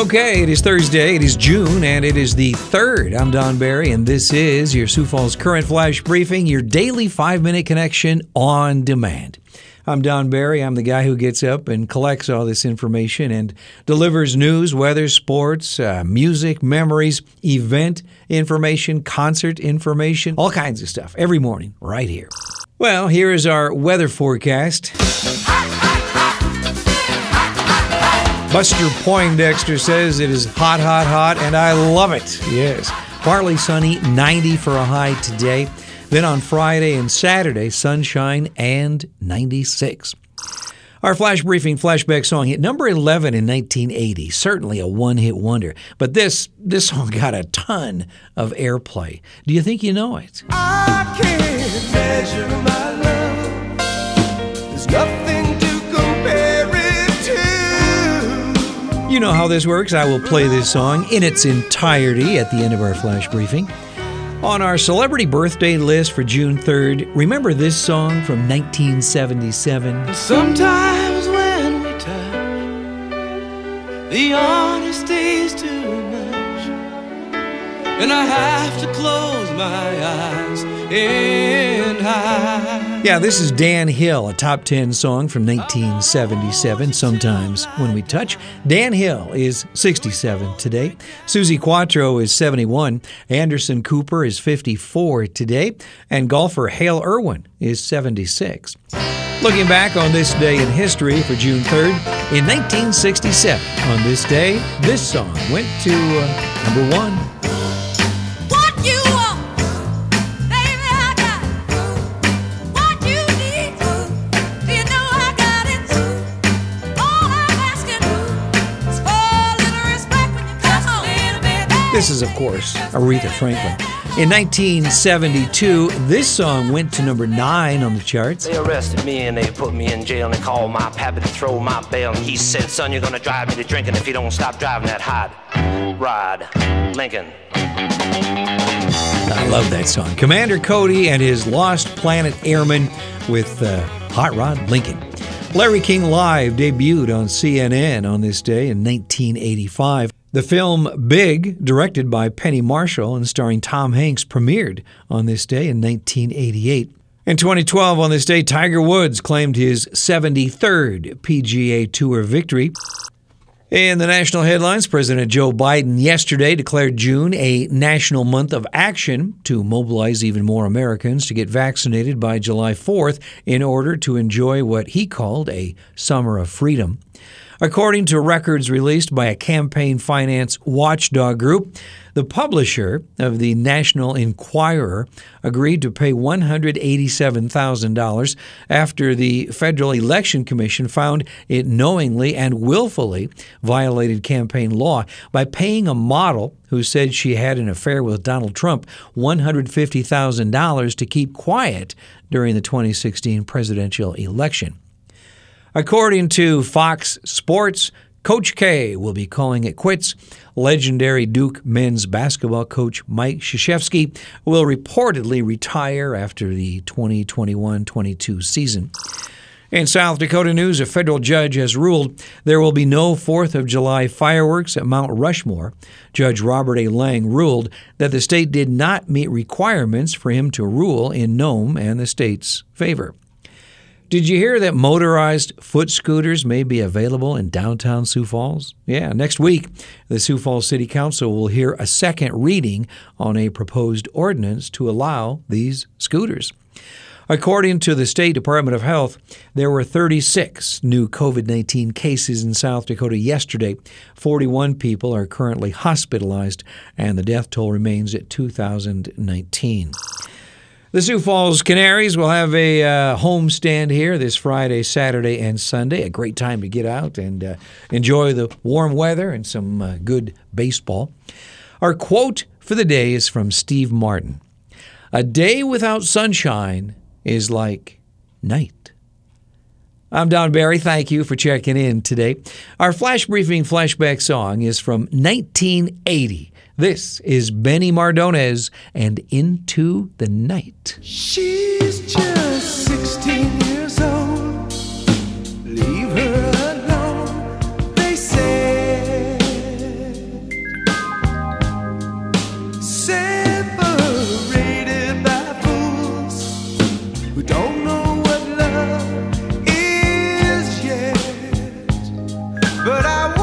Okay, it is Thursday, it is June, and it is the 3rd. I'm Don Barry, and this is your Sioux Falls Current Flash Briefing, your daily five minute connection on demand. I'm Don Barry. I'm the guy who gets up and collects all this information and delivers news, weather, sports, uh, music, memories, event information, concert information, all kinds of stuff every morning right here. Well, here is our weather forecast. Buster Poindexter says it is hot, hot, hot, and I love it. Yes. Partly sunny, 90 for a high today. Then on Friday and Saturday, sunshine and 96. Our flash briefing flashback song hit number 11 in 1980, certainly a one-hit wonder. But this this song got a ton of airplay. Do you think you know it? You know how this works. I will play this song in its entirety at the end of our flash briefing. On our celebrity birthday list for June 3rd, remember this song from 1977? Sometimes when we touch, the honesty's too much. And I have to close my eyes and hide. Yeah, this is Dan Hill, a top 10 song from 1977, Sometimes When We Touch. Dan Hill is 67 today. Suzi Quatro is 71. Anderson Cooper is 54 today. And golfer Hale Irwin is 76. Looking back on this day in history for June 3rd, in 1967, on this day, this song went to uh, number one. This is, of course, Aretha Franklin. In 1972, this song went to number nine on the charts. They arrested me and they put me in jail and they called my pappy to throw my bail. And he said, son, you're gonna drive me to drinking if you don't stop driving that hot rod. Lincoln. I love that song. Commander Cody and his Lost Planet Airmen with uh, Hot Rod Lincoln. Larry King Live debuted on CNN on this day in 1985. The film Big, directed by Penny Marshall and starring Tom Hanks, premiered on this day in 1988. In 2012, on this day, Tiger Woods claimed his 73rd PGA Tour victory. In the national headlines, President Joe Biden yesterday declared June a national month of action to mobilize even more Americans to get vaccinated by July 4th in order to enjoy what he called a summer of freedom. According to records released by a campaign finance watchdog group, the publisher of the National Enquirer agreed to pay $187,000 after the Federal Election Commission found it knowingly and willfully violated campaign law by paying a model who said she had an affair with Donald Trump $150,000 to keep quiet during the 2016 presidential election. According to Fox Sports, Coach K will be calling it quits. Legendary Duke men's basketball coach Mike Krzyzewski will reportedly retire after the 2021 22 season. In South Dakota news, a federal judge has ruled there will be no 4th of July fireworks at Mount Rushmore. Judge Roberto A. Lange ruled that the state did not meet requirements for him to rule in Noem and the state's favor. Did you hear that motorized foot scooters may be available in downtown Sioux Falls? Yeah, next week, the Sioux Falls City Council will hear a second reading on a proposed ordinance to allow these scooters. According to the State Department of Health, there were 36 new COVID 19 cases in South Dakota yesterday. 41 people are currently hospitalized, and the death toll remains at 2,019. The Sioux Falls Canaries will have a uh, home stand here this Friday, Saturday, and Sunday. A great time to get out and uh, enjoy the warm weather and some uh, good baseball. Our quote for the day is from Steve Martin A day without sunshine is like night. I'm Don Barry. Thank you for checking in today. Our flash briefing flashback song is from 1980. This is Benny Mardones and Into the Night. She's just 16 years old. Leave her alone, they said. Separated by fools who don't know what love is yet. But I